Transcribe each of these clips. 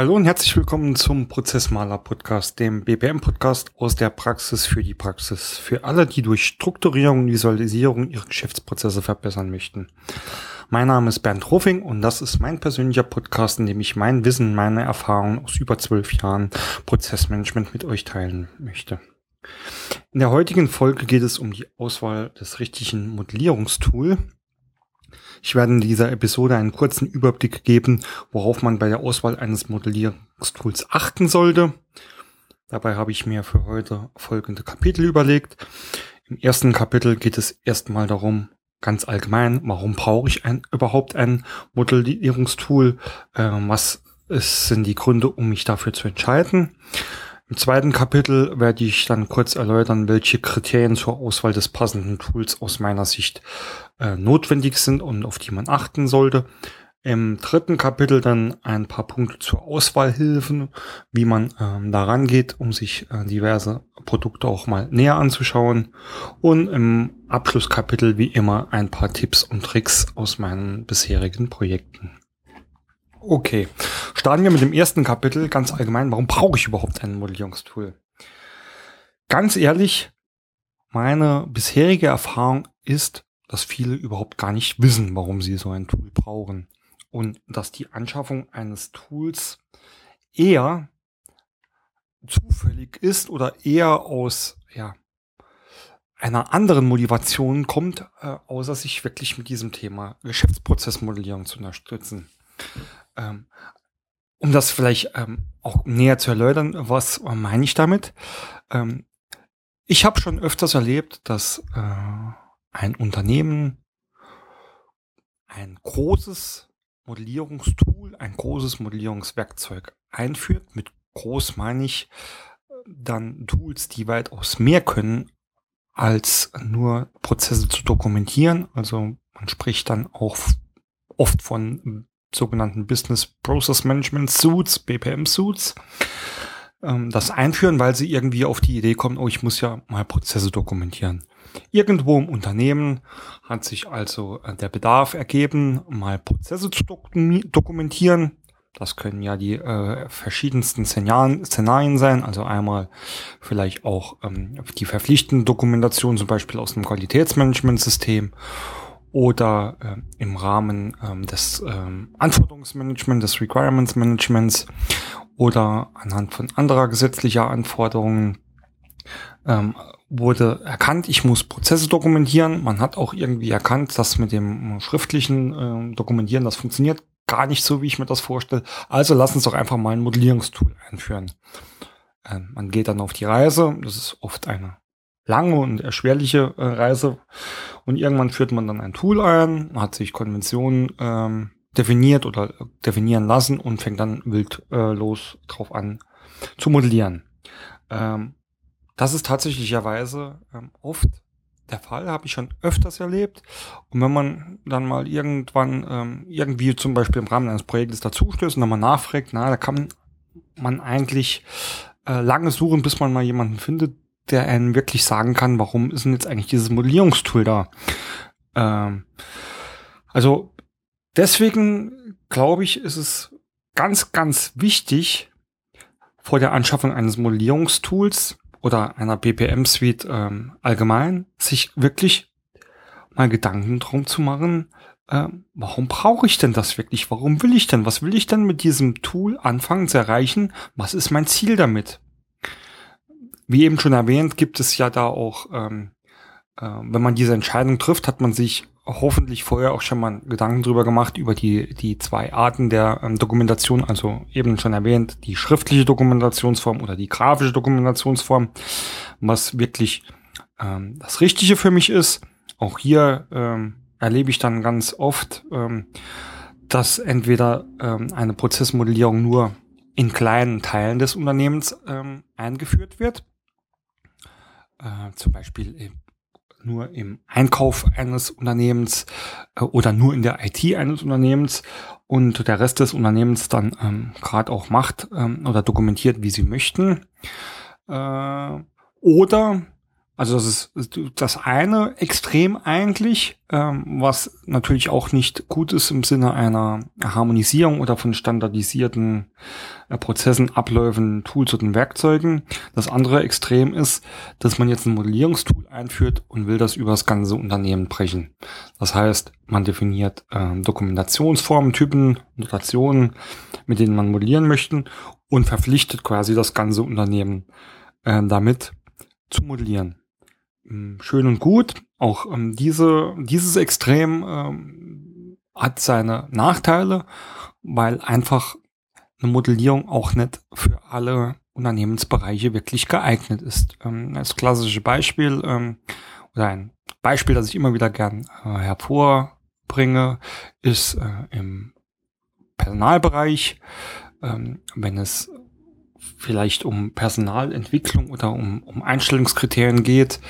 Hallo und herzlich willkommen zum Prozessmaler Podcast, dem BPM Podcast aus der Praxis für die Praxis. Für alle, die durch Strukturierung und Visualisierung ihre Geschäftsprozesse verbessern möchten. Mein Name ist Bernd Rofing und das ist mein persönlicher Podcast, in dem ich mein Wissen, meine Erfahrungen aus über zwölf Jahren Prozessmanagement mit euch teilen möchte. In der heutigen Folge geht es um die Auswahl des richtigen Modellierungstool ich werde in dieser Episode einen kurzen Überblick geben, worauf man bei der Auswahl eines Modellierungstools achten sollte. Dabei habe ich mir für heute folgende Kapitel überlegt. Im ersten Kapitel geht es erstmal darum, ganz allgemein, warum brauche ich ein, überhaupt ein Modellierungstool? Äh, was ist, sind die Gründe, um mich dafür zu entscheiden? Im zweiten Kapitel werde ich dann kurz erläutern, welche Kriterien zur Auswahl des passenden Tools aus meiner Sicht äh, notwendig sind und auf die man achten sollte. Im dritten Kapitel dann ein paar Punkte zur Auswahlhilfen, wie man ähm, da rangeht, um sich äh, diverse Produkte auch mal näher anzuschauen. Und im Abschlusskapitel wie immer ein paar Tipps und Tricks aus meinen bisherigen Projekten. Okay, starten wir mit dem ersten Kapitel ganz allgemein. Warum brauche ich überhaupt ein Modellierungstool? Ganz ehrlich, meine bisherige Erfahrung ist, dass viele überhaupt gar nicht wissen, warum sie so ein Tool brauchen. Und dass die Anschaffung eines Tools eher zufällig ist oder eher aus ja, einer anderen Motivation kommt, äh, außer sich wirklich mit diesem Thema Geschäftsprozessmodellierung zu unterstützen. Ähm, um das vielleicht ähm, auch näher zu erläutern, was meine ich damit? Ähm, ich habe schon öfters erlebt, dass äh, ein Unternehmen ein großes Modellierungstool, ein großes Modellierungswerkzeug einführt. Mit groß meine ich äh, dann Tools, die weitaus mehr können, als nur Prozesse zu dokumentieren. Also man spricht dann auch oft von sogenannten Business Process Management Suits, BPM Suits, ähm, das einführen, weil sie irgendwie auf die Idee kommen, oh, ich muss ja mal Prozesse dokumentieren. Irgendwo im Unternehmen hat sich also äh, der Bedarf ergeben, mal Prozesse zu dokumentieren. Das können ja die äh, verschiedensten Szenarien, Szenarien sein, also einmal vielleicht auch ähm, die verpflichtende Dokumentation, zum Beispiel aus einem Qualitätsmanagementsystem oder äh, im Rahmen ähm, des ähm, Anforderungsmanagements, des Requirements Managements oder anhand von anderer gesetzlicher Anforderungen ähm, wurde erkannt, ich muss Prozesse dokumentieren. Man hat auch irgendwie erkannt, dass mit dem schriftlichen äh, Dokumentieren das funktioniert gar nicht so, wie ich mir das vorstelle. Also lass uns doch einfach mal ein Modellierungstool einführen. Äh, man geht dann auf die Reise. Das ist oft eine lange und erschwerliche äh, Reise. Und irgendwann führt man dann ein Tool ein, hat sich Konventionen ähm, definiert oder definieren lassen und fängt dann wild äh, los drauf an zu modellieren. Ähm, das ist tatsächlicherweise ähm, oft der Fall, habe ich schon öfters erlebt. Und wenn man dann mal irgendwann ähm, irgendwie zum Beispiel im Rahmen eines Projektes dazustößt und dann mal nachfragt, na, da kann man eigentlich äh, lange suchen, bis man mal jemanden findet, der einen wirklich sagen kann, warum ist denn jetzt eigentlich dieses Modellierungstool da? Ähm, also deswegen glaube ich, ist es ganz, ganz wichtig, vor der Anschaffung eines Modellierungstools oder einer BPM-Suite ähm, allgemein, sich wirklich mal Gedanken drum zu machen, äh, warum brauche ich denn das wirklich? Warum will ich denn? Was will ich denn mit diesem Tool anfangen zu erreichen? Was ist mein Ziel damit? Wie eben schon erwähnt, gibt es ja da auch, ähm, äh, wenn man diese Entscheidung trifft, hat man sich hoffentlich vorher auch schon mal Gedanken drüber gemacht, über die, die zwei Arten der ähm, Dokumentation, also eben schon erwähnt, die schriftliche Dokumentationsform oder die grafische Dokumentationsform, was wirklich ähm, das Richtige für mich ist. Auch hier ähm, erlebe ich dann ganz oft, ähm, dass entweder ähm, eine Prozessmodellierung nur in kleinen Teilen des Unternehmens ähm, eingeführt wird, äh, zum Beispiel nur im Einkauf eines Unternehmens äh, oder nur in der IT eines Unternehmens und der Rest des Unternehmens dann ähm, gerade auch macht ähm, oder dokumentiert, wie sie möchten. Äh, oder Also das ist das eine Extrem eigentlich, ähm, was natürlich auch nicht gut ist im Sinne einer Harmonisierung oder von standardisierten äh, Prozessen, Abläufen, Tools und Werkzeugen. Das andere Extrem ist, dass man jetzt ein Modellierungstool einführt und will das über das ganze Unternehmen brechen. Das heißt, man definiert äh, Dokumentationsformen, Typen, Notationen, mit denen man modellieren möchte und verpflichtet quasi das ganze Unternehmen äh, damit zu modellieren. Ähm, schön und gut. Auch ähm, diese, dieses Extrem ähm, hat seine Nachteile, weil einfach eine Modellierung auch nicht für alle Unternehmensbereiche wirklich geeignet ist. Ähm, als klassische Beispiel ähm, oder ein Beispiel, das ich immer wieder gern äh, hervorbringe, ist äh, im Personalbereich, ähm, wenn es vielleicht um Personalentwicklung oder um, um Einstellungskriterien geht,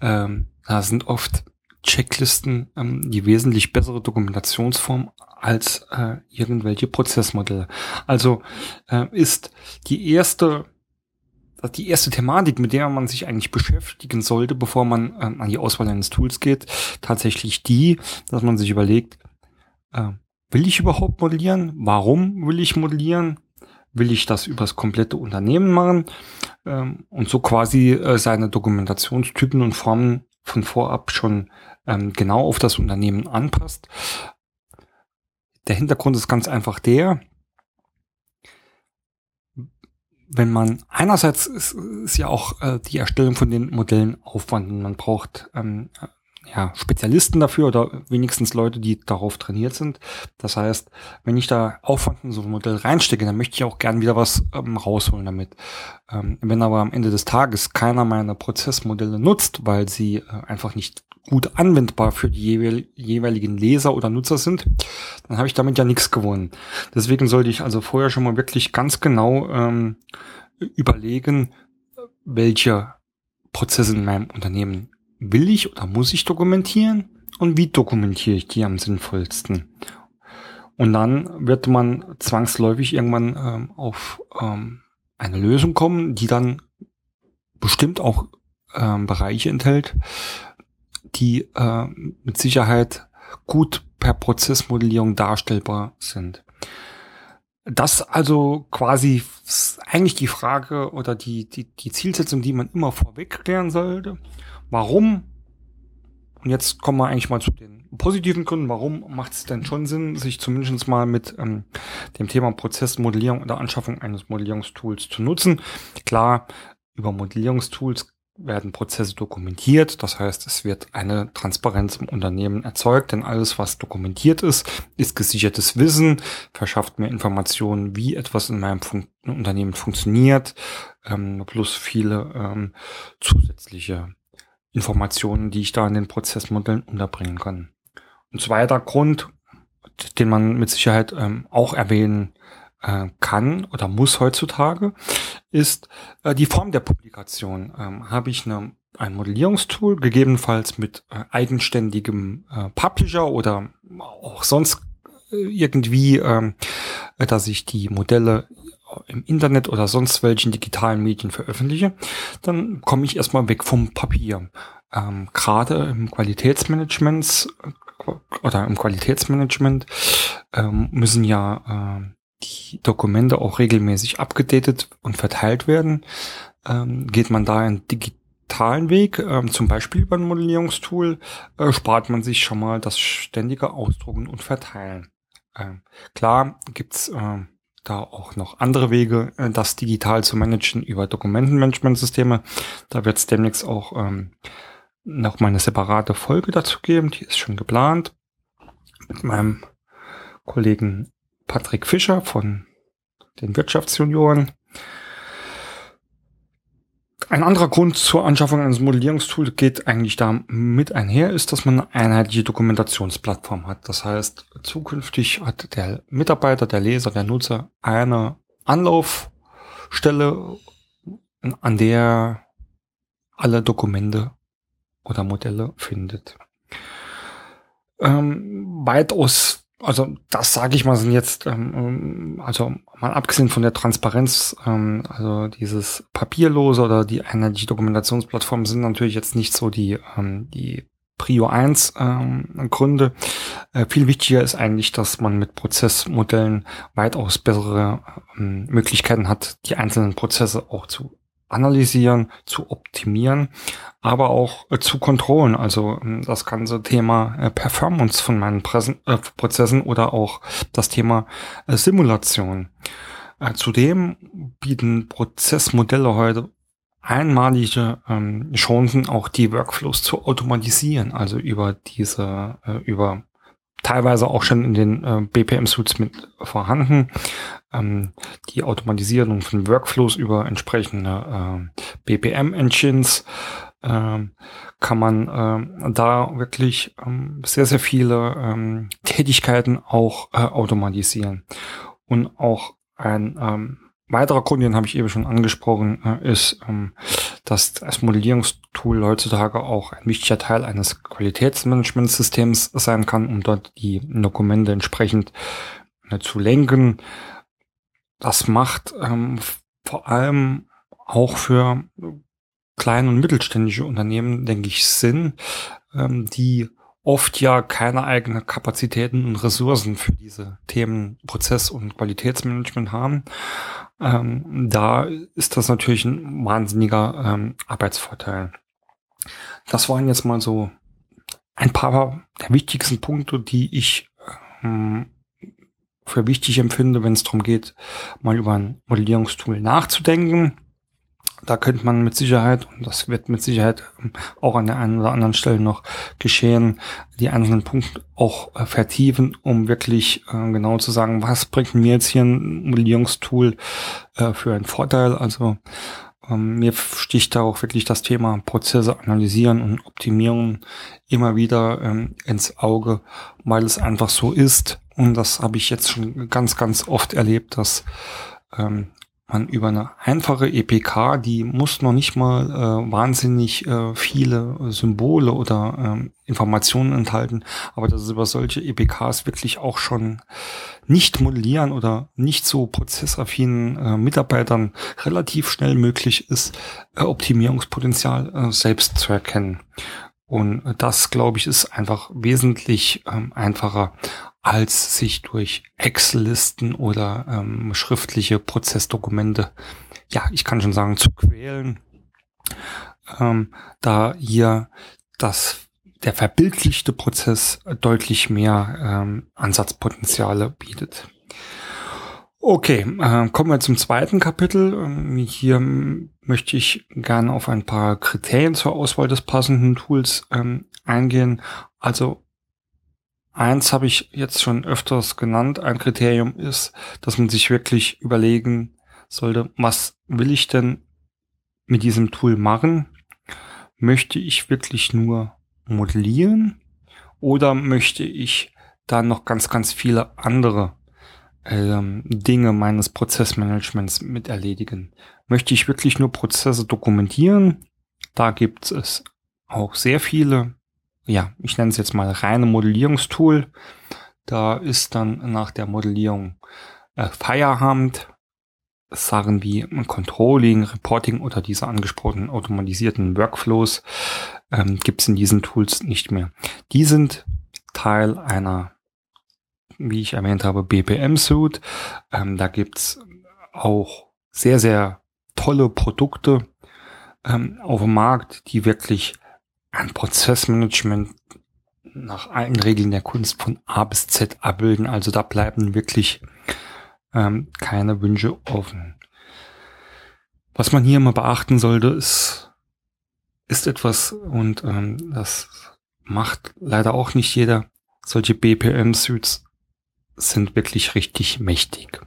ähm, da sind oft Checklisten ähm, die wesentlich bessere Dokumentationsform als äh, irgendwelche Prozessmodelle. Also äh, ist die erste die erste Thematik, mit der man sich eigentlich beschäftigen sollte, bevor man ähm, an die Auswahl eines Tools geht, tatsächlich die, dass man sich überlegt, äh, will ich überhaupt modellieren? Warum will ich modellieren? Will ich das übers komplette Unternehmen machen ähm, und so quasi äh, seine Dokumentationstypen und Formen von vorab schon ähm, genau auf das Unternehmen anpasst. Der Hintergrund ist ganz einfach der, wenn man einerseits ist, ist ja auch äh, die Erstellung von den Modellen Aufwand man braucht ähm, ja, Spezialisten dafür oder wenigstens Leute, die darauf trainiert sind. Das heißt, wenn ich da Aufwand in so ein Modell reinstecke, dann möchte ich auch gern wieder was ähm, rausholen damit. Ähm, wenn aber am Ende des Tages keiner meiner Prozessmodelle nutzt, weil sie äh, einfach nicht gut anwendbar für die jeweiligen Leser oder Nutzer sind, dann habe ich damit ja nichts gewonnen. Deswegen sollte ich also vorher schon mal wirklich ganz genau ähm, überlegen, welche Prozesse in meinem Unternehmen will ich oder muss ich dokumentieren und wie dokumentiere ich die am sinnvollsten. Und dann wird man zwangsläufig irgendwann ähm, auf ähm, eine Lösung kommen, die dann bestimmt auch ähm, Bereiche enthält, die äh, mit Sicherheit gut per Prozessmodellierung darstellbar sind. Das also quasi eigentlich die Frage oder die, die, die Zielsetzung, die man immer vorweg klären sollte. Warum? Und jetzt kommen wir eigentlich mal zu den positiven Gründen. Warum macht es denn schon Sinn, sich zumindest mal mit ähm, dem Thema Prozessmodellierung oder Anschaffung eines Modellierungstools zu nutzen? Klar, über Modellierungstools werden Prozesse dokumentiert. Das heißt, es wird eine Transparenz im Unternehmen erzeugt, denn alles, was dokumentiert ist, ist gesichertes Wissen, verschafft mir Informationen, wie etwas in meinem Fun Unternehmen funktioniert, ähm, plus viele ähm, zusätzliche Informationen, die ich da in den Prozessmodellen unterbringen kann. Ein zweiter Grund, den man mit Sicherheit ähm, auch erwähnen äh, kann oder muss heutzutage, ist äh, die Form der Publikation. Ähm, Habe ich eine, ein Modellierungstool, gegebenenfalls mit äh, eigenständigem äh, Publisher oder auch sonst äh, irgendwie, ähm, dass ich die Modelle im Internet oder sonst welchen digitalen Medien veröffentliche, dann komme ich erstmal weg vom Papier. Ähm, Gerade im Qualitätsmanagement äh, oder im Qualitätsmanagement ähm, müssen ja äh, die Dokumente auch regelmäßig abgedatet und verteilt werden. Ähm, geht man da einen digitalen Weg, ähm, zum Beispiel über ein Modellierungstool, äh, spart man sich schon mal das ständige Ausdrucken und Verteilen. Ähm, klar gibt's äh, da auch noch andere Wege, äh, das digital zu managen über Dokumentenmanagementsysteme. Da wird es demnächst auch ähm, noch mal eine separate Folge dazu geben. Die ist schon geplant mit meinem Kollegen Patrick Fischer von den Wirtschaftsjunioren. Ein anderer Grund zur Anschaffung eines Modellierungstools geht eigentlich da mit einher, ist, dass man eine einheitliche Dokumentationsplattform hat. Das heißt, zukünftig hat der Mitarbeiter, der Leser, der Nutzer eine Anlaufstelle, an der alle Dokumente oder Modelle findet. Ähm, weitaus also das sage ich mal sind jetzt, ähm, also mal abgesehen von der Transparenz, ähm, also dieses papierlose oder die die Dokumentationsplattformen sind natürlich jetzt nicht so die ähm, die Prio 1 ähm, Gründe. Äh, viel wichtiger ist eigentlich, dass man mit Prozessmodellen weitaus bessere ähm, Möglichkeiten hat, die einzelnen Prozesse auch zu analysieren, zu optimieren, aber auch äh, zu kontrollen. Also äh, das ganze Thema äh, Performance von meinen Präsen äh, Prozessen oder auch das Thema äh, Simulation. Äh, zudem bieten Prozessmodelle heute einmalige ähm, Chancen, auch die Workflows zu automatisieren, also über diese, über teilweise auch schon in den äh, BPM-Suits mit vorhanden. Ähm, die Automatisierung von Workflows über entsprechende äh, BPM-Engines äh, kann man äh, da wirklich ähm, sehr, sehr viele ähm, Tätigkeiten auch äh, automatisieren. Und auch ein ähm, weiterer Grund, den habe ich eben schon angesprochen, äh, ist, ähm, dass das Modellierungstool heutzutage auch ein wichtiger Teil eines Qualitätsmanagementsystems sein kann, um dort die Dokumente entsprechend äh, zu lenken. Das macht ähm, vor allem auch für kleine und mittelständische Unternehmen, denke ich, Sinn, ähm, die oft ja keine eigenen Kapazitäten und Ressourcen für diese Themen Prozess- und Qualitätsmanagement haben. Ähm, da ist das natürlich ein wahnsinniger ähm, Arbeitsvorteil. Das waren jetzt mal so ein paar der wichtigsten Punkte, die ich ähm, für wichtig empfinde, wenn es darum geht, mal über ein Modellierungstool nachzudenken. Da könnte man mit Sicherheit, und das wird mit Sicherheit auch an der einen oder anderen Stelle noch geschehen, die einzelnen Punkte auch äh, vertiefen, um wirklich äh, genau zu sagen, was bringt mir jetzt hier ein Modellierungstool äh, für einen Vorteil. Also ähm, mir sticht da auch wirklich das Thema Prozesse analysieren und optimieren immer wieder ähm, ins Auge, weil es einfach so ist. Und das habe ich jetzt schon ganz, ganz oft erlebt, dass ähm, man über eine einfache EPK, die muss noch nicht mal äh, wahnsinnig äh, viele Symbole oder ähm, Informationen enthalten, aber dass es über solche EPKs wirklich auch schon nicht modellieren oder nicht so prozessaffinen äh, Mitarbeitern relativ schnell möglich ist, äh, Optimierungspotenzial äh, selbst zu erkennen. Und das, glaube ich, ist einfach wesentlich ähm, einfacher, als sich durch Excel-Listen oder ähm, schriftliche Prozessdokumente, ja, ich kann schon sagen, zu quälen, ähm, da hier das der verbildlichte Prozess deutlich mehr ähm, Ansatzpotenziale bietet. Okay, äh, kommen wir zum zweiten Kapitel. Ähm, hier möchte ich gerne auf ein paar Kriterien zur Auswahl des passenden Tools ähm, eingehen. Also eins habe ich jetzt schon öfters genannt. Ein Kriterium ist, dass man sich wirklich überlegen sollte, was will ich denn mit diesem Tool machen? Möchte ich wirklich nur modellieren oder möchte ich da noch ganz, ganz viele andere ähm, Dinge meines Prozessmanagements mit erledigen. Möchte ich wirklich nur Prozesse dokumentieren? Da gibt es auch sehr viele, ja, ich nenne es jetzt mal reine Modellierungstool. Da ist dann nach der Modellierung äh, Feierabend. Sachen wie Controlling, Reporting oder diese angesprochenen automatisierten Workflows ähm, gibt es in diesen Tools nicht mehr. Die sind Teil einer wie ich erwähnt habe, BPM-Suit. Ähm, da gibt's auch sehr, sehr tolle Produkte ähm, auf dem Markt, die wirklich ein Prozessmanagement nach allen Regeln der Kunst von A bis Z abbilden. Also da bleiben wirklich ähm, keine Wünsche offen. Was man hier immer beachten sollte, ist, ist etwas, und ähm, das macht leider auch nicht jeder, solche BPM-Suits sind wirklich richtig mächtig.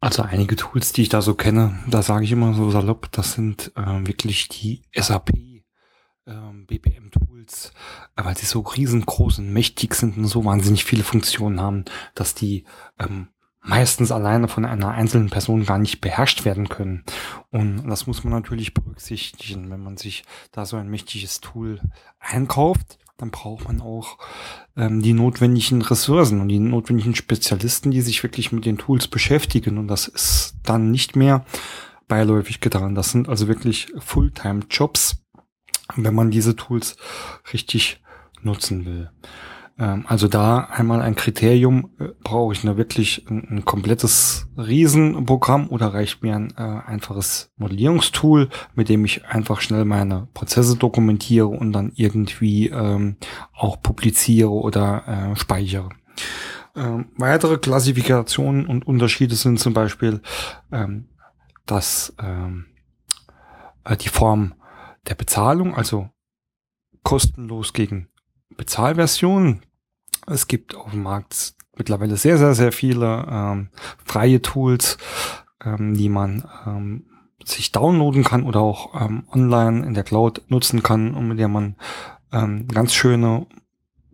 Also einige Tools, die ich da so kenne, da sage ich immer so salopp, das sind äh, wirklich die SAP ähm, BPM-Tools, äh, weil sie so riesengroß und mächtig sind und so wahnsinnig viele Funktionen haben, dass die ähm, meistens alleine von einer einzelnen Person gar nicht beherrscht werden können. Und das muss man natürlich berücksichtigen, wenn man sich da so ein mächtiges Tool einkauft. dann braucht man auch ähm, die notwendigen Ressourcen und die notwendigen Spezialisten, die sich wirklich mit den Tools beschäftigen. Und das ist dann nicht mehr beiläufig getan. Das sind also wirklich Fulltime-Jobs, wenn man diese Tools richtig nutzen will. Ähm, also da einmal ein Kriterium, äh, brauche ich eine wirklich ein, ein, komplettes Riesenprogramm oder reicht mir ein äh, einfaches Modellierungstool, mit dem ich einfach schnell meine Prozesse dokumentiere und dann irgendwie ähm, auch publiziere oder äh, speichere. Ähm, weitere Klassifikationen und Unterschiede sind zum Beispiel, ähm, dass ähm, äh, die Form der Bezahlung, also kostenlos gegen Bezahlversion. Es gibt auf dem Markt mittlerweile sehr, sehr, sehr viele ähm, freie Tools, ähm, die man ähm, sich downloaden kann oder auch ähm, online in der Cloud nutzen kann und mit der man ähm, ganz schöne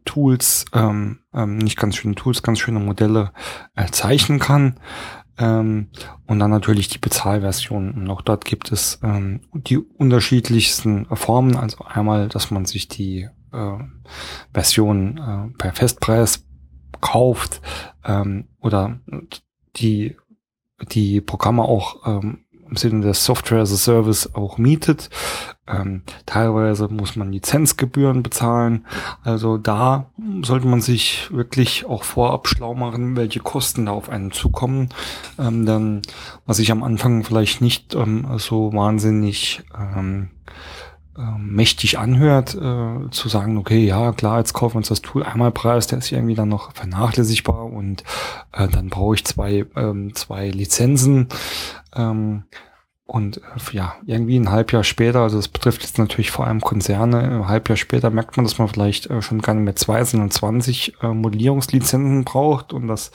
Tools, ähm, ähm, nicht ganz schöne Tools, ganz schöne Modelle äh, zeichnen kann. Ähm, und dann natürlich die Bezahlversion. Und auch dort gibt es ähm, die unterschiedlichsten Formen. Also einmal, dass man sich die äh, Version äh, per Festpreis kauft ähm, oder die die Programme auch ähm, im Sinne des Software as a Service auch mietet. Ähm, teilweise muss man Lizenzgebühren bezahlen. Also da sollte man sich wirklich auch vorab schlau machen, welche Kosten da auf einen zukommen. Ähm, dann, was ich am Anfang vielleicht nicht ähm, so wahnsinnig ähm, ähm, mächtig anhört, äh, zu sagen, okay, ja klar, jetzt kaufen wir uns das Tool einmal Preis, der ist irgendwie dann noch vernachlässigbar und äh, dann brauche ich zwei, ähm, zwei Lizenzen. Ähm, und äh, ja, irgendwie ein Halbjahr später, also das betrifft jetzt natürlich vor allem Konzerne, ein Halbjahr später merkt man, dass man vielleicht äh, schon gar nicht mehr zwei, sondern 20 äh, Modellierungslizenzen braucht und das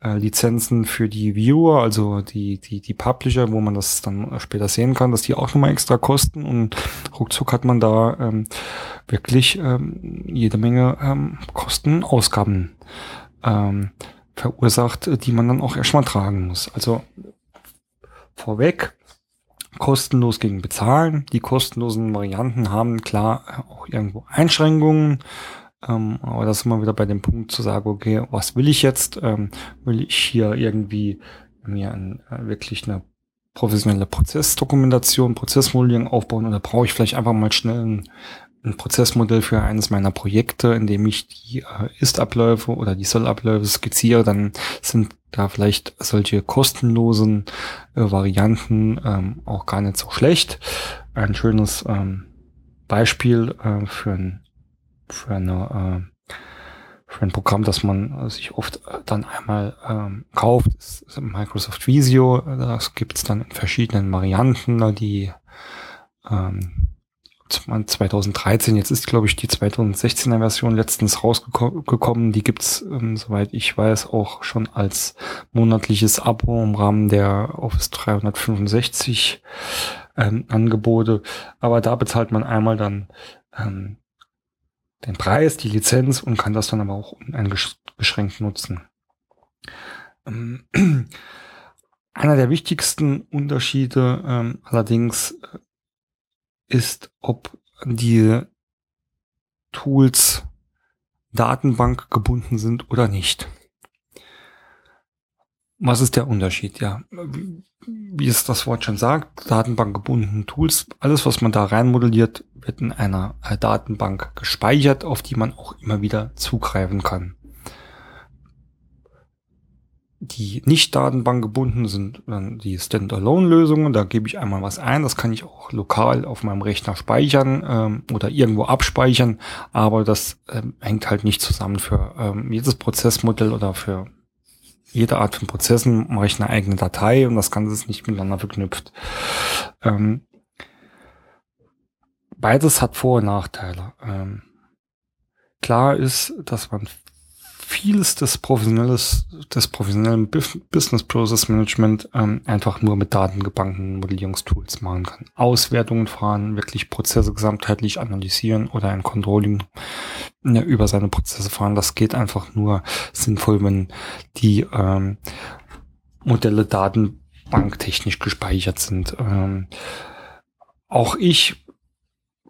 äh, Lizenzen für die Viewer, also die, die, die Publisher, wo man das dann später sehen kann, dass die auch nochmal extra kosten und ruckzuck hat man da ähm, wirklich ähm, jede Menge ähm, Kosten, Ausgaben ähm, verursacht, die man dann auch erstmal tragen muss. Also vorweg, kostenlos gegen bezahlen. Die kostenlosen Varianten haben klar auch irgendwo Einschränkungen. Ähm, aber das ist immer wieder bei dem Punkt zu sagen, okay, was will ich jetzt? Ähm, will ich hier irgendwie mir ein, äh, wirklich eine professionelle Prozessdokumentation, Prozessmodellierung aufbauen oder brauche ich vielleicht einfach mal schnell ein, ein Prozessmodell für eines meiner Projekte, in dem ich die äh, Ist-Abläufe oder die Soll-Abläufe skizziere, dann sind da vielleicht solche kostenlosen äh, Varianten ähm, auch gar nicht so schlecht. Ein schönes ähm, Beispiel äh, für ein für eine äh, für ein Programm, das man sich oft äh, dann einmal ähm, kauft, ist, Microsoft Visio. Das gibt es dann in verschiedenen Varianten, die ähm, 2013, jetzt ist glaube ich die 2016er Version letztens rausgekommen. Die gibt's ähm, soweit ich weiß, auch schon als monatliches Abo im Rahmen der Office 365 ähm, Angebote. Aber da bezahlt man einmal dann ähm, den Preis, die Lizenz und kann das dann aber auch uneingeschränkt nutzen. Ähm, einer der wichtigsten Unterschiede ähm, allerdings äh, ist, ob die Tools Datenbank gebunden sind oder nicht. Was ist der Unterschied? Ja, wie es das Wort schon sagt, datenbankgebundene Tools, alles was man da rein modelliert, wird in einer Datenbank gespeichert, auf die man auch immer wieder zugreifen kann. Die nicht datenbankgebunden sind dann die Standalone-Lösungen. Da gebe ich einmal was ein. Das kann ich auch lokal auf meinem Rechner speichern ähm, oder irgendwo abspeichern. Aber das ähm, hängt halt nicht zusammen. Für ähm, jedes Prozessmodell oder für jede Art von Prozessen mache ich eine eigene Datei und das Ganze ist nicht miteinander verknüpft. Ähm, beides hat Vor- und Nachteile. Ähm, klar ist, dass man vieles des professionelles, des professionellen Business Process Management ähm, einfach nur mit datengebankenen Modellierungstools machen kann. Auswertungen fahren, wirklich Prozesse gesamtheitlich analysieren oder ein Controlling ja, über seine Prozesse fahren. Das geht einfach nur sinnvoll, wenn die ähm, Modelle datenbanktechnisch gespeichert sind. Ähm, auch ich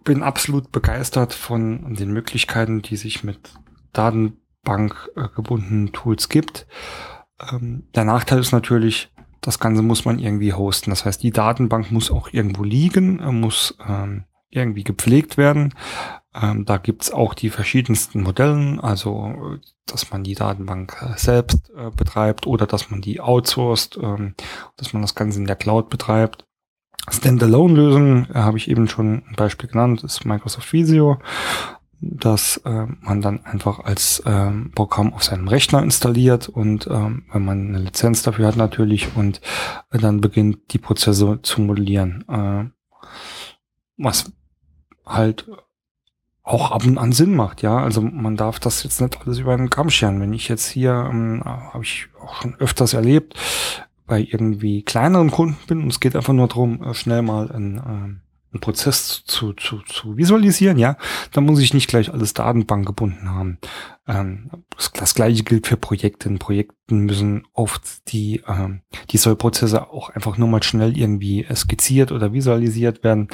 bin absolut begeistert von den Möglichkeiten, die sich mit Datenbank äh, gebundenen Tools gibt. Ähm, der Nachteil ist natürlich, das Ganze muss man irgendwie hosten. Das heißt, die Datenbank muss auch irgendwo liegen, äh, muss ähm, irgendwie gepflegt werden. Ähm, da gibt's auch die verschiedensten Modellen, also dass man die Datenbank äh, selbst äh, betreibt oder dass man die outsourced, ähm, dass man das Ganze in der Cloud betreibt. Standalone-Lösungen äh, habe ich eben schon ein Beispiel genannt, ist Microsoft Visio, dass äh, man dann einfach als ähm, Programm auf seinem Rechner installiert und ähm, wenn man eine Lizenz dafür hat natürlich und äh, dann beginnt die Prozesse zu modellieren. Äh, was halt auch ab und an Sinn macht, ja. Also man darf das jetzt nicht alles über den Kamm scheren. Wenn ich jetzt hier, ähm, habe ich auch schon öfters erlebt, bei irgendwie kleineren Kunden bin und es geht einfach nur darum, äh, schnell mal ein, ähm, einen Prozess zu, zu, zu visualisieren, ja, dann muss ich nicht gleich alles Datenbank gebunden haben. Ähm, das, gleiche gilt für Projekte. In Projekten müssen oft die, ähm, die Sollprozesse auch einfach nur mal schnell irgendwie skizziert oder visualisiert werden.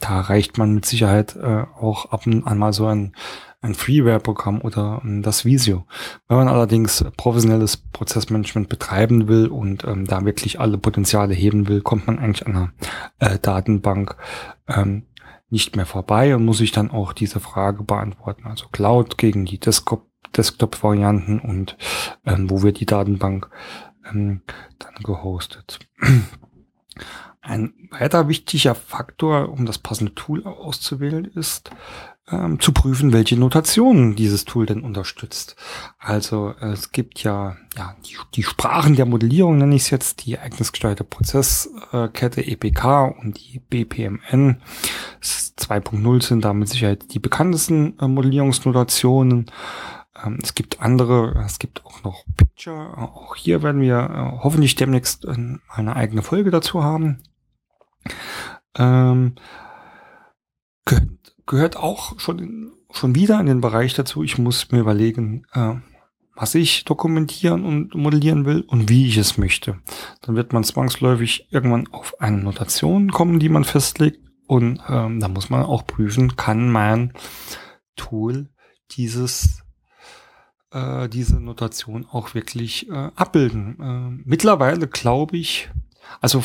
Da reicht man mit Sicherheit äh, auch ab und an mal so ein ein Freeware-Programm oder ähm, das Visio. Wenn man allerdings professionelles Prozessmanagement betreiben will und ähm, da wirklich alle Potenziale heben will, kommt man eigentlich an einer äh, Datenbank ähm, nicht mehr vorbei und muss sich dann auch diese Frage beantworten. Also Cloud gegen die Desktop Desktop-Varianten und ähm, wo wird die Datenbank ähm, dann gehostet. Ein weiter wichtiger Faktor, um das passende Tool auszuwählen, ist ähm, zu prüfen, welche Notationen dieses Tool denn unterstützt. Also es gibt ja, ja die, die Sprachen der Modellierung, nenne ich es jetzt, die ereignisgesteuerte Prozesskette EPK und die BPMN 2.0 sind da mit Sicherheit die bekanntesten äh, Modellierungsnotationen. Ähm, es gibt andere, es gibt auch noch Picture. Auch hier werden wir äh, hoffentlich demnächst äh, eine eigene Folge dazu haben. Ähm, gehört auch schon, schon wieder in den Bereich dazu. Ich muss mir überlegen, äh, was ich dokumentieren und modellieren will und wie ich es möchte. Dann wird man zwangsläufig irgendwann auf eine Notation kommen, die man festlegt. Und ähm, da muss man auch prüfen, kann mein Tool dieses äh, diese Notation auch wirklich äh, abbilden. Äh, mittlerweile glaube ich, also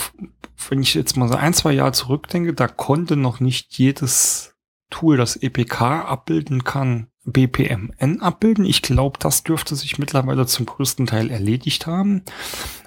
wenn ich jetzt mal so ein, zwei Jahre zurückdenke, da konnte noch nicht jedes Tool, das EPK abbilden kann, BPMN abbilden. Ich glaube, das dürfte sich mittlerweile zum größten Teil erledigt haben.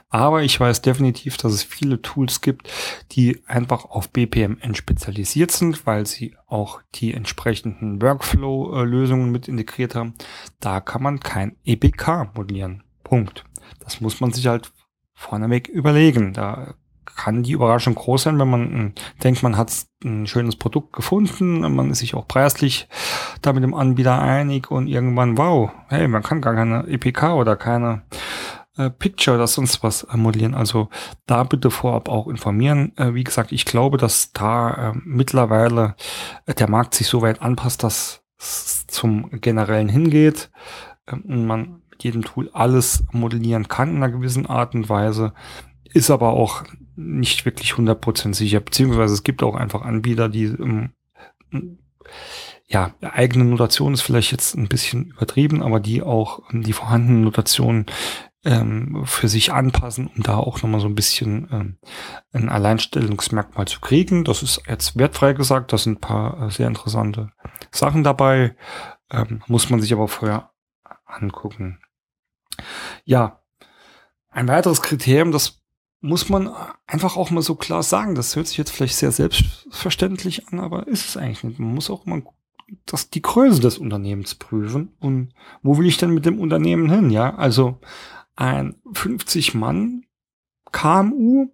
Aber ich weiß definitiv, dass es viele Tools gibt, die einfach auf BPMN spezialisiert sind, weil sie auch die entsprechenden Workflow-Lösungen mit integriert haben. Da kann man kein EPK modellieren. Punkt. Das muss man sich halt vorneweg überlegen. Da kann die Überraschung groß sein, wenn man hm, denkt, man hat ein schönes Produkt gefunden, man ist sich auch preislich da mit dem Anbieter einig und irgendwann, wow, hey, man kann gar keine EPK oder keine äh, Picture oder sonst was äh, modellieren. Also da bitte vorab auch informieren. Äh, wie gesagt, ich glaube, dass da äh, mittlerweile äh, der Markt sich so weit anpasst, dass es zum generellen hingeht ähm, und man mit jedem Tool alles modellieren kann in einer gewissen Art und Weise ist aber auch nicht wirklich 100% sicher, beziehungsweise es gibt auch einfach Anbieter, die ähm, ja, eigene Notation ist vielleicht jetzt ein bisschen übertrieben, aber die auch ähm, die vorhandenen Notationen ähm, für sich anpassen, um da auch nochmal so ein bisschen ähm, ein Alleinstellungsmerkmal zu kriegen. Das ist jetzt wertfrei gesagt, da sind ein paar äh, sehr interessante Sachen dabei, ähm, muss man sich aber vorher angucken. Ja, ein weiteres Kriterium, das muss man einfach auch mal so klar sagen. Das hört sich jetzt vielleicht sehr selbstverständlich an, aber ist es eigentlich nicht. Man muss auch mal das, die Größe des Unternehmens prüfen und wo will ich denn mit dem Unternehmen hin? Ja, also ein 50 Mann KMU,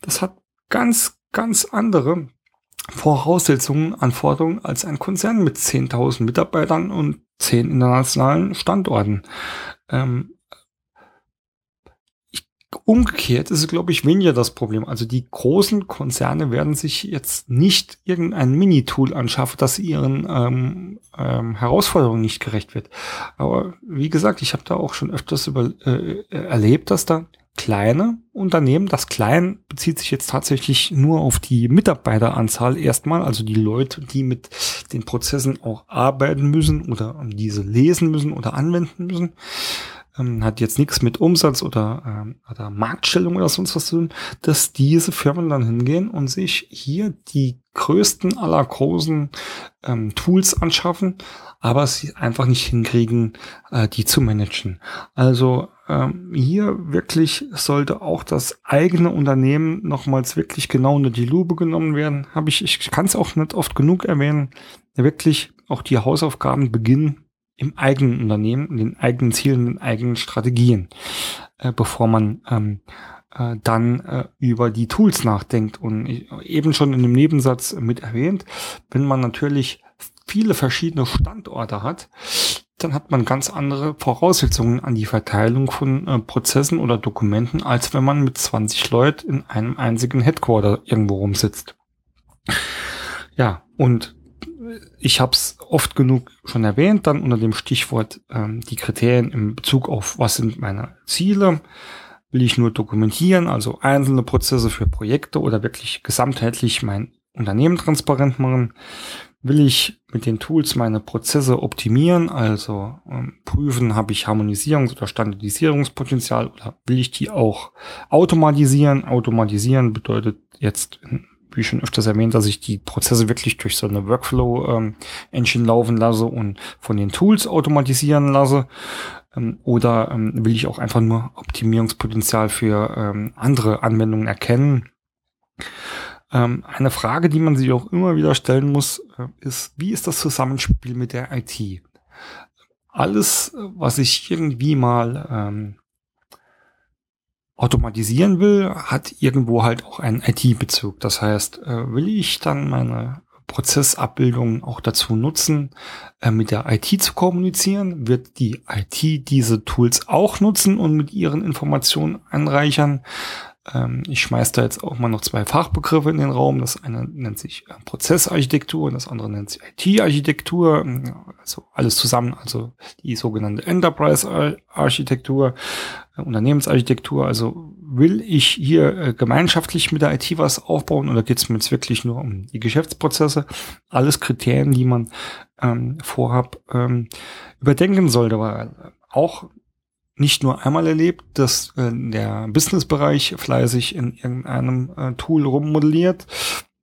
das hat ganz, ganz andere Voraussetzungen, Anforderungen als ein Konzern mit 10.000 Mitarbeitern und 10 internationalen Standorten. Ähm, Umgekehrt ist es, glaube ich, weniger das Problem. Also die großen Konzerne werden sich jetzt nicht irgendein Mini-Tool anschaffen, das ihren ähm, ähm, Herausforderungen nicht gerecht wird. Aber wie gesagt, ich habe da auch schon öfters über, äh, erlebt, dass da kleine Unternehmen. Das Klein bezieht sich jetzt tatsächlich nur auf die Mitarbeiteranzahl erstmal, also die Leute, die mit den Prozessen auch arbeiten müssen oder diese lesen müssen oder anwenden müssen. Ähm, hat jetzt nichts mit Umsatz oder, ähm, oder Marktstellung oder sonst was zu tun, dass diese Firmen dann hingehen und sich hier die größten aller großen ähm, Tools anschaffen, aber sie einfach nicht hinkriegen, äh, die zu managen. Also ähm, hier wirklich sollte auch das eigene Unternehmen nochmals wirklich genau unter die Lupe genommen werden. Habe ich, ich kann es auch nicht oft genug erwähnen, wirklich auch die Hausaufgaben beginnen im eigenen Unternehmen, in den eigenen Zielen, in den eigenen Strategien, äh, bevor man ähm, äh, dann äh, über die Tools nachdenkt. Und ich, eben schon in dem Nebensatz mit erwähnt, wenn man natürlich viele verschiedene Standorte hat, dann hat man ganz andere Voraussetzungen an die Verteilung von äh, Prozessen oder Dokumenten, als wenn man mit 20 Leuten in einem einzigen Headquarter irgendwo rumsitzt. Ja, und ich habe es oft genug schon erwähnt, dann unter dem Stichwort ähm, die Kriterien im Bezug auf, was sind meine Ziele, will ich nur dokumentieren, also einzelne Prozesse für Projekte oder wirklich gesamtheitlich mein Unternehmen transparent machen, will ich mit den Tools meine Prozesse optimieren, also ähm, prüfen, habe ich Harmonisierungs- oder Standardisierungspotenzial oder will ich die auch automatisieren? Automatisieren bedeutet jetzt wie schon öfters erwähnt, dass ich die Prozesse wirklich durch so eine Workflow-Engine ähm, laufen lasse und von den Tools automatisieren lasse. Ähm, oder ähm, will ich auch einfach nur Optimierungspotenzial für andere Anwendungen erkennen? Eine Frage, die man sich auch immer wieder stellen muss, äh, ist, wie ist das Zusammenspiel mit der IT? Alles, was ich irgendwie mal automatisieren will, hat irgendwo halt auch einen IT-Bezug. Das heißt, äh, will ich dann meine Prozessabbildung auch dazu nutzen, äh, mit der IT zu kommunizieren, wird die IT diese Tools auch nutzen und mit ihren Informationen anreichern. Ähm, ich schmeiß da jetzt auch mal noch zwei Fachbegriffe in den Raum. Das eine nennt sich äh, Prozessarchitektur und das andere nennt sich IT-Architektur. Also alles zusammen, also die sogenannte Enterprise-Architektur, Unternehmensarchitektur. Also will ich hier äh, gemeinschaftlich mit der IT was aufbauen oder geht es mir jetzt wirklich nur um die Geschäftsprozesse? Alles Kriterien, die man ähm, vorab ähm, überdenken sollte, weil auch nicht nur einmal erlebt, dass äh, der Businessbereich fleißig in irgendeinem äh, Tool rummodelliert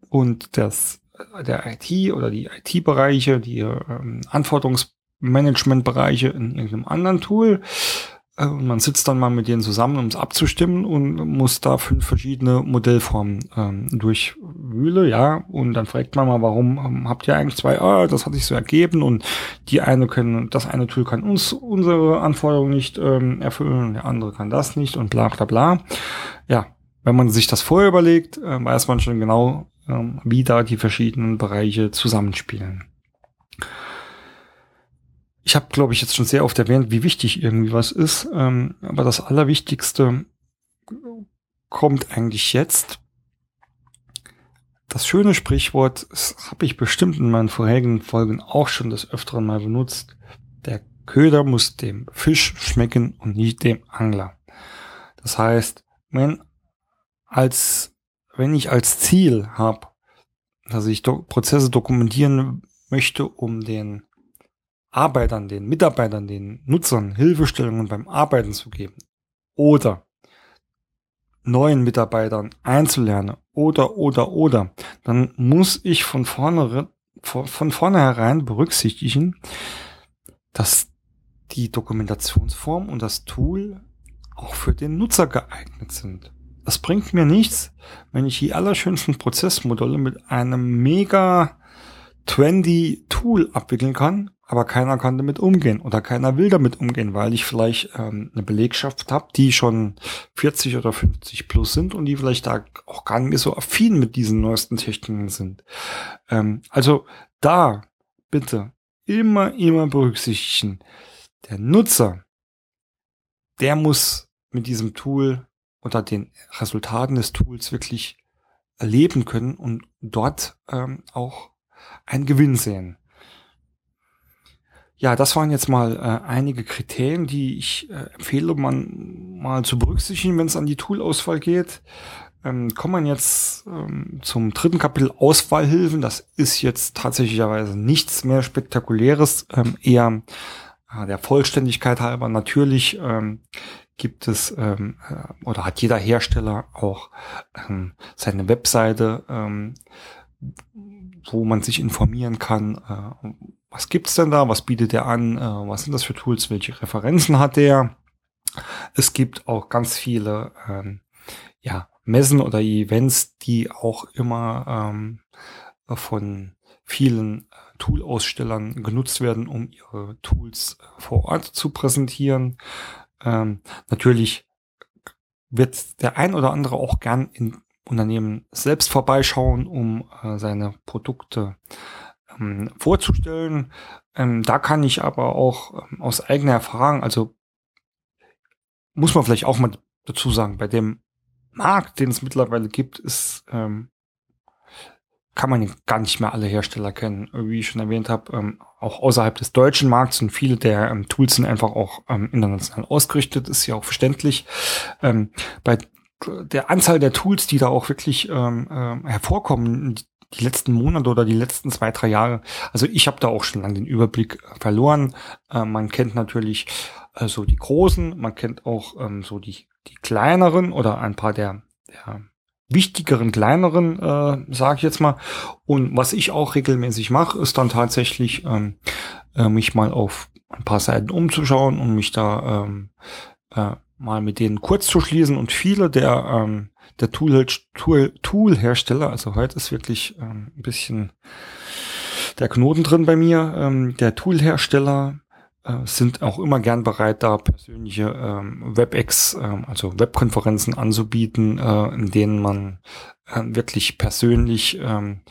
und das äh, der IT oder die IT-Bereiche, die ähm, Anforderungsmanagementbereiche in irgendeinem anderen Tool äh, man sitzt dann mal mit denen zusammen, um es abzustimmen und muss da fünf verschiedene Modellformen ähm, durchwühle, ja. Und dann fragt man mal, warum ähm, habt ihr eigentlich zwei, ah, das hat sich so ergeben und die eine können, das eine Tool kann uns unsere Anforderungen nicht ähm, erfüllen und der andere kann das nicht und bla bla bla. Ja, wenn man sich das vorher überlegt, äh, weiß man schon genau, ähm, wie da die verschiedenen Bereiche zusammenspielen ich habe, glaube ich, jetzt schon sehr oft erwähnt, wie wichtig irgendwie was ist. Ähm, aber das Allerwichtigste kommt eigentlich jetzt. Das schöne Sprichwort, das habe ich bestimmt in meinen vorherigen Folgen auch schon des Öfteren mal benutzt. Der Köder muss dem Fisch schmecken und nicht dem Angler. Das heißt, wenn als, wenn ich als Ziel habe, dass ich Do Prozesse dokumentieren möchte, um den Arbeitern, den Mitarbeitern, den Nutzern Hilfestellungen beim Arbeiten zu geben oder neuen Mitarbeitern einzulernen oder, oder, oder, dann muss ich von vorne, von vornherein berücksichtigen, dass die Dokumentationsform und das Tool auch für den Nutzer geeignet sind. Das bringt mir nichts, wenn ich die allerschönsten Prozessmodelle mit einem mega trendy Tool abwickeln kann, aber keiner kann damit umgehen oder keiner will damit umgehen, weil ich vielleicht ähm, eine Belegschaft habe, die schon 40 oder 50 plus sind und die vielleicht da auch gar nicht so affin mit diesen neuesten Techniken sind. Ähm, also da bitte immer, immer berücksichtigen, der Nutzer, der muss mit diesem Tool oder den Resultaten des Tools wirklich erleben können und dort ähm, auch einen Gewinn sehen. ja, das waren jetzt mal äh, einige Kriterien, die ich äh, empfehle, man mal zu berücksichtigen, wenn es an die Toolauswahl geht. Ähm, kommt man jetzt ähm, zum dritten Kapitel Auswahlhilfen. Das ist jetzt tatsächlicherweise nichts mehr Spektakuläres, ähm, eher äh, der Vollständigkeit halber. Natürlich ähm, gibt es ähm, äh, oder hat jeder Hersteller auch ähm, seine Webseite, ähm, wo man sich informieren kann, äh, was gibt's denn da, was bietet er an, äh, was sind das für Tools, welche Referenzen hat der. Es gibt auch ganz viele ähm, ja, Messen oder Events, die auch immer ähm, von vielen äh, Tool-Ausstellern genutzt werden, um ihre Tools äh, vor Ort zu präsentieren. Ähm, natürlich wird der ein oder andere auch gern in Unternehmen selbst vorbeischauen, um äh, seine Produkte ähm, vorzustellen. Ähm, da kann ich aber auch ähm, aus eigener Erfahrung, also muss man vielleicht auch mal dazu sagen, bei dem Markt, den es mittlerweile gibt, ist ähm, kann man gar nicht mehr alle Hersteller kennen. Wie ich schon erwähnt habe, ähm, auch außerhalb des deutschen Markts sind viele der ähm, Tools sind einfach auch ähm, international ausgerichtet, ist ja auch verständlich. Ähm, bei der Anzahl der Tools, die da auch wirklich ähm, äh, hervorkommen, die letzten Monate oder die letzten zwei, drei Jahre, also ich habe da auch schon lange den Überblick verloren. Äh, man kennt natürlich äh, so die großen, man kennt auch ähm, so die, die kleineren oder ein paar der, der wichtigeren, kleineren, äh, sage ich jetzt mal. Und was ich auch regelmäßig mache, ist dann tatsächlich ähm, äh, mich mal auf ein paar Seiten umzuschauen und mich da ähm, äh, mal mit denen kurz zu schließen. Und viele der ähm, der Tool, Tool, Tool-Hersteller, also heute ist wirklich ähm, ein bisschen der Knoten drin bei mir, ähm, der Tool-Hersteller äh, sind auch immer gern bereit, da persönliche ähm, WebEx, ähm, also Webkonferenzen anzubieten, äh, in denen man äh, wirklich persönlich ähm,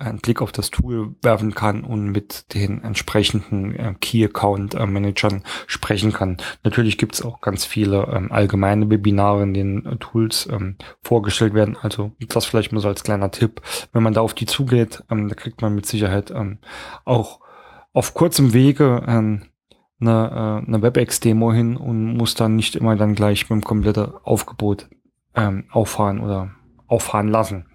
einen Blick auf das Tool werfen kann und mit den entsprechenden äh, Key Account äh, Managern sprechen kann. Natürlich gibt es auch ganz viele ähm, allgemeine Webinare, in denen äh, Tools ähm, vorgestellt werden. Also das vielleicht mal so als kleiner Tipp. Wenn man da auf die zugeht, ähm, da kriegt man mit Sicherheit ähm, auch auf kurzem Wege ähm, eine, äh, eine WebEx-Demo hin und muss dann nicht immer dann gleich mit dem kompletten Aufgebot ähm, auffahren oder auffahren lassen.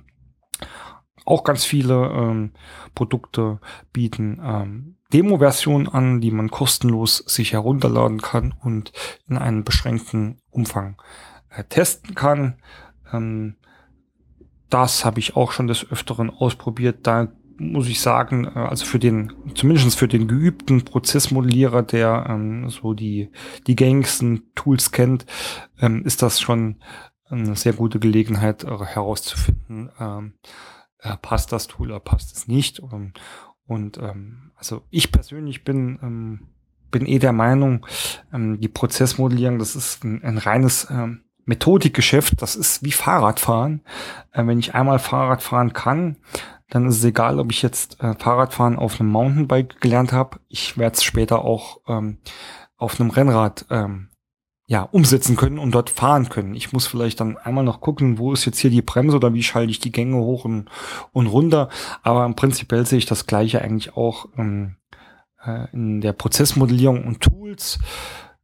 Auch ganz viele ähm, Produkte bieten ähm, Demo-Versionen an, die man kostenlos sich herunterladen kann und in einem beschränkten Umfang äh, testen kann. Ähm, das habe ich auch schon des Öfteren ausprobiert. Da muss ich sagen, äh, also für den, zumindest für den geübten Prozessmodellierer, der ähm, so die, die gängigsten Tools kennt, ähm, ist das schon eine sehr gute Gelegenheit äh, herauszufinden, ähm, äh, passt das Tool oder passt es nicht. Und, und ähm, also ich persönlich bin, ähm, bin eh der Meinung, ähm, die Prozessmodellierung, das ist ein, ein reines ähm, Methodikgeschäft, das ist wie Fahrradfahren. Äh, wenn ich einmal Fahrrad fahren kann, dann ist es egal, ob ich jetzt äh, Fahrradfahren auf einem Mountainbike gelernt habe. Ich werde es später auch ähm, auf einem Rennrad ähm, ja, umsetzen können und dort fahren können. Ich muss vielleicht dann einmal noch gucken, wo ist jetzt hier die Bremse oder wie schalte ich die Gänge hoch und, und runter. Aber im Prinzip sehe ich das Gleiche eigentlich auch ähm, äh, in der Prozessmodellierung und Tools,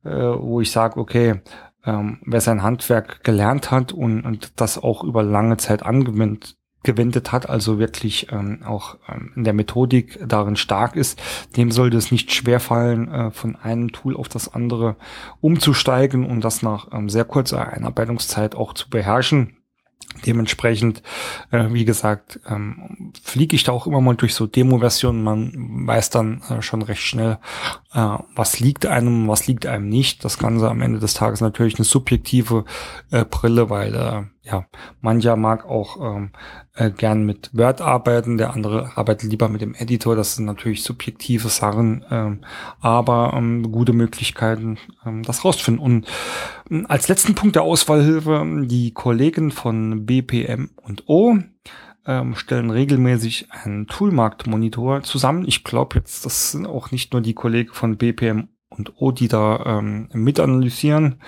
äh, wo ich sage, okay, ähm, wer sein Handwerk gelernt hat und, und das auch über lange Zeit angewendet gewendet hat, also wirklich ähm, auch ähm, in der Methodik darin stark ist, dem sollte es nicht schwerfallen, äh, von einem Tool auf das andere umzusteigen und das nach ähm, sehr kurzer Einarbeitungszeit auch zu beherrschen. Dementsprechend, äh, wie gesagt, ähm, fliege ich da auch immer mal durch so Demo-Versionen. Man weiß dann äh, schon recht schnell, äh, was liegt einem, was liegt einem nicht. Das Ganze am Ende des Tages natürlich eine subjektive äh, Brille, weil äh, ja, mancher mag auch ähm, äh, gern mit Word arbeiten, der andere arbeitet lieber mit dem Editor. Das sind natürlich subjektive Sachen, ähm, aber ähm, gute Möglichkeiten, ähm, das rauszufinden. Und ähm, als letzten Punkt der Auswahlhilfe, die Kollegen von BPM und O ähm, stellen regelmäßig einen Toolmarkt-Monitor zusammen. Ich glaube jetzt, das sind auch nicht nur die Kollegen von BPM und O, die da ähm, mit analysieren,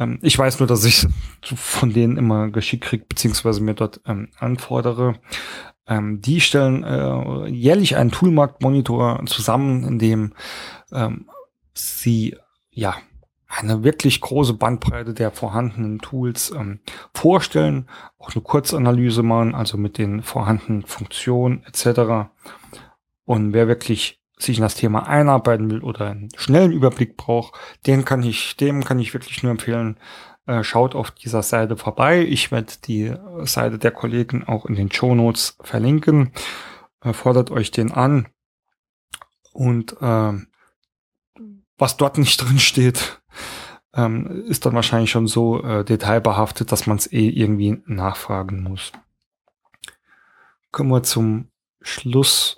ähm, ich weiß nur, dass ich von denen immer geschickt kriege, beziehungsweise mir dort ähm, anfordere. Ähm, die stellen äh, jährlich einen Toolmarkt-Monitor zusammen, in dem ähm, sie ja eine wirklich große Bandbreite der vorhandenen Tools ähm, vorstellen, auch eine Kurzanalyse machen, also mit den vorhandenen Funktionen etc. Und wer wirklich sich in das Thema einarbeiten will oder einen schnellen Überblick braucht, den kann ich, dem kann ich wirklich nur empfehlen, äh, schaut auf dieser Seite vorbei. Ich werde die Seite der Kollegen auch in den Show Notes verlinken. Äh, fordert euch den an. Und äh, was dort nicht drin steht, ähm, ist dann wahrscheinlich schon so äh, detailbehaftet, dass man es eh irgendwie nachfragen muss. Kommen wir zum Schluss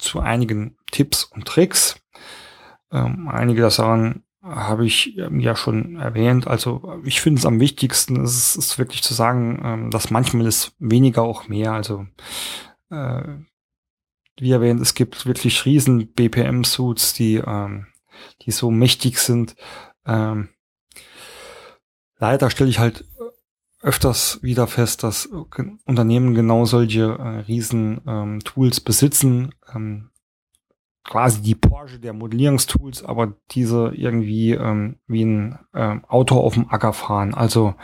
zu einigen Tipps und Tricks. Ähm, einige der Sachen habe ich ähm, ja schon erwähnt. Also ich finde es am wichtigsten, ist, ist wirklich zu sagen, ähm, dass manchmal ist weniger auch mehr. Also äh, wie erwähnt, es gibt wirklich riesen BPM-Suits, die, ähm, die so mächtig sind. Ähm, leider stelle ich halt öfters wieder fest, dass Unternehmen genau solche äh, riesen ähm, Tools besitzen, ähm, quasi die Porsche der Modellierungstools, aber diese irgendwie ähm, wie ein ähm, Auto auf dem Acker fahren, also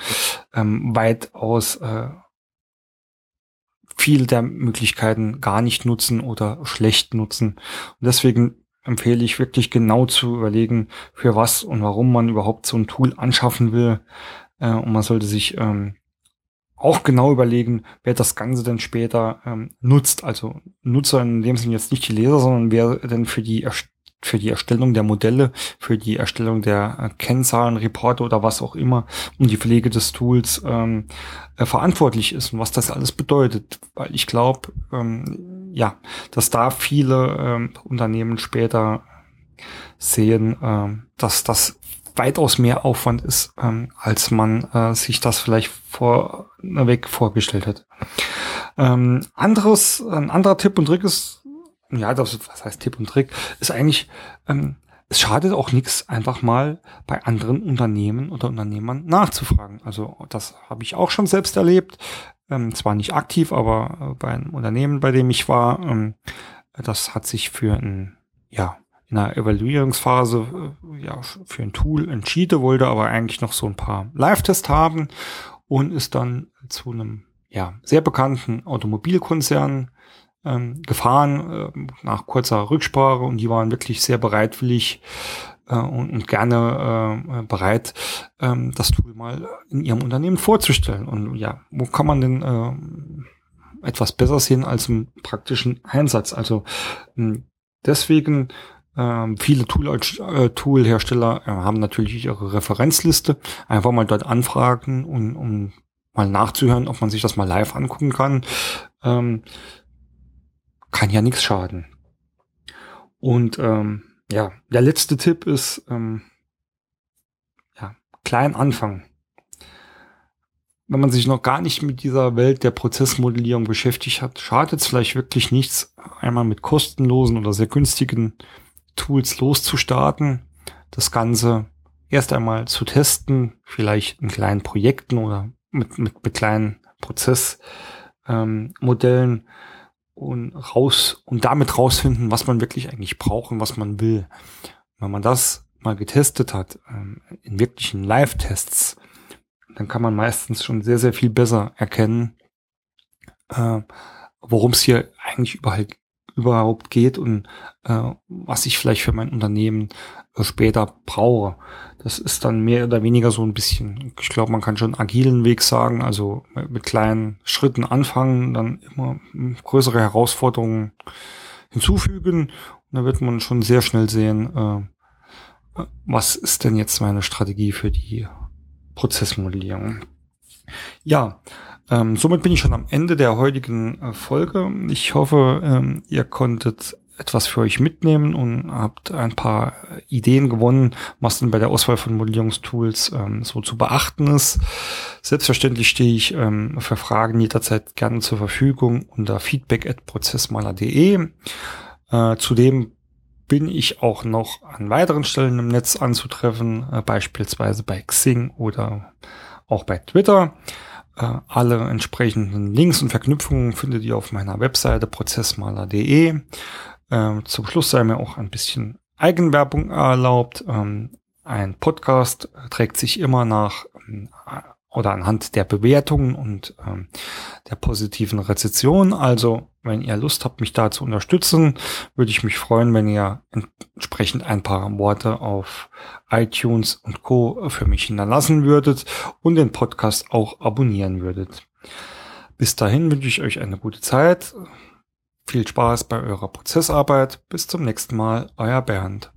ähm, weitaus äh, viel der Möglichkeiten gar nicht nutzen oder schlecht nutzen. Und deswegen empfehle ich wirklich genau zu überlegen, für was und warum man überhaupt so ein Tool anschaffen will. Äh, und man sollte sich ähm, auch genau überlegen, wer das Ganze denn später ähm, nutzt. Also Nutzer in dem Sinne jetzt nicht die Leser, sondern wer denn für die für die Erstellung der Modelle, für die Erstellung der äh, Kennzahlen, Reporte oder was auch immer und die Pflege des Tools ähm, äh, verantwortlich ist und was das alles bedeutet. Weil ich glaube, ähm, ja, dass da viele ähm, Unternehmen später sehen, ähm, dass das weitaus mehr Aufwand ist, ähm, als man äh, sich das vielleicht vorweg vorgestellt hat. Ähm, anderes, ein anderer Tipp und Trick ist, ja, das, was heißt Tipp und Trick, ist eigentlich, ähm, es schadet auch nichts, einfach mal bei anderen Unternehmen oder Unternehmern nachzufragen. Also das habe ich auch schon selbst erlebt. Ähm, zwar nicht aktiv, aber äh, bei einem Unternehmen, bei dem ich war, ähm, das hat sich für ein, ja, in einer Evaluierungsphase äh, ja, für ein Tool entschieden, wollte aber eigentlich noch so ein paar Live-Tests haben und ist dann zu einem ja, sehr bekannten Automobilkonzern ähm, gefahren äh, nach kurzer Rücksprache und die waren wirklich sehr bereitwillig äh, und, und, gerne äh, bereit, ähm, das Tool mal in ihrem Unternehmen vorzustellen. Und ja, wo kann man denn äh, etwas besser sehen als im praktischen Einsatz? Also deswegen ähm, viele Tool, äh, Toolhersteller äh, haben natürlich ihre Referenzliste. Einfach mal dort anfragen und um mal nachzuhören, ob man sich das mal live angucken kann. Ähm, kann ja nichts schaden. Und ähm, ja, der letzte Tipp ist ähm, ja, klein anfangen. Wenn man sich noch gar nicht mit dieser Welt der Prozessmodellierung beschäftigt hat, schadet es vielleicht wirklich nichts, einmal mit kostenlosen oder sehr günstigen Tools loszustarten, das Ganze erst einmal zu testen, vielleicht in kleinen Projekten oder mit, mit, mit kleinen Prozessmodellen ähm, und raus und damit rausfinden, was man wirklich eigentlich braucht und was man will. Wenn man das mal getestet hat, ähm, in wirklichen Live-Tests, dann kann man meistens schon sehr, sehr viel besser erkennen, äh, worum es hier eigentlich überall überhaupt geht und äh, was ich vielleicht für mein Unternehmen äh, später brauche. Das ist dann mehr oder weniger so ein bisschen, ich glaube, man kann schon agilen Weg sagen, also mit kleinen Schritten anfangen, dann immer größere Herausforderungen hinzufügen und da wird man schon sehr schnell sehen, äh, was ist denn jetzt meine Strategie für die Prozessmodellierung. Ja, ähm, somit bin ich schon am Ende der heutigen äh, Folge. Ich hoffe, ähm, ihr konntet etwas für euch mitnehmen und habt ein paar Ideen gewonnen, was denn bei der Auswahl von Modellierungstools ähm, so zu beachten ist. Selbstverständlich stehe ich ähm, für Fragen jederzeit gerne zur Verfügung unter feedback.prozessmaler.de. Äh, zudem bin ich auch noch an weiteren Stellen im Netz anzutreffen, äh, beispielsweise bei Xing oder auch bei Twitter. Äh, alle entsprechenden Links und Verknüpfungen findet ihr auf meiner Webseite prozessmaler.de. Äh, zum Schluss sei mir auch ein bisschen Eigenwerbung erlaubt. Ähm, ein Podcast trägt sich immer nach ähm, oder anhand der Bewertungen und ähm, der positiven Rezession. Also, wenn ihr Lust habt, mich da zu unterstützen, würde ich mich freuen, wenn ihr entsprechend ein paar Worte auf iTunes und Co. für mich hinterlassen würdet und den Podcast auch abonnieren würdet. Bis dahin wünsche ich euch eine gute Zeit. Viel Spaß bei eurer Prozessarbeit. Bis zum nächsten Mal. Euer Bernd.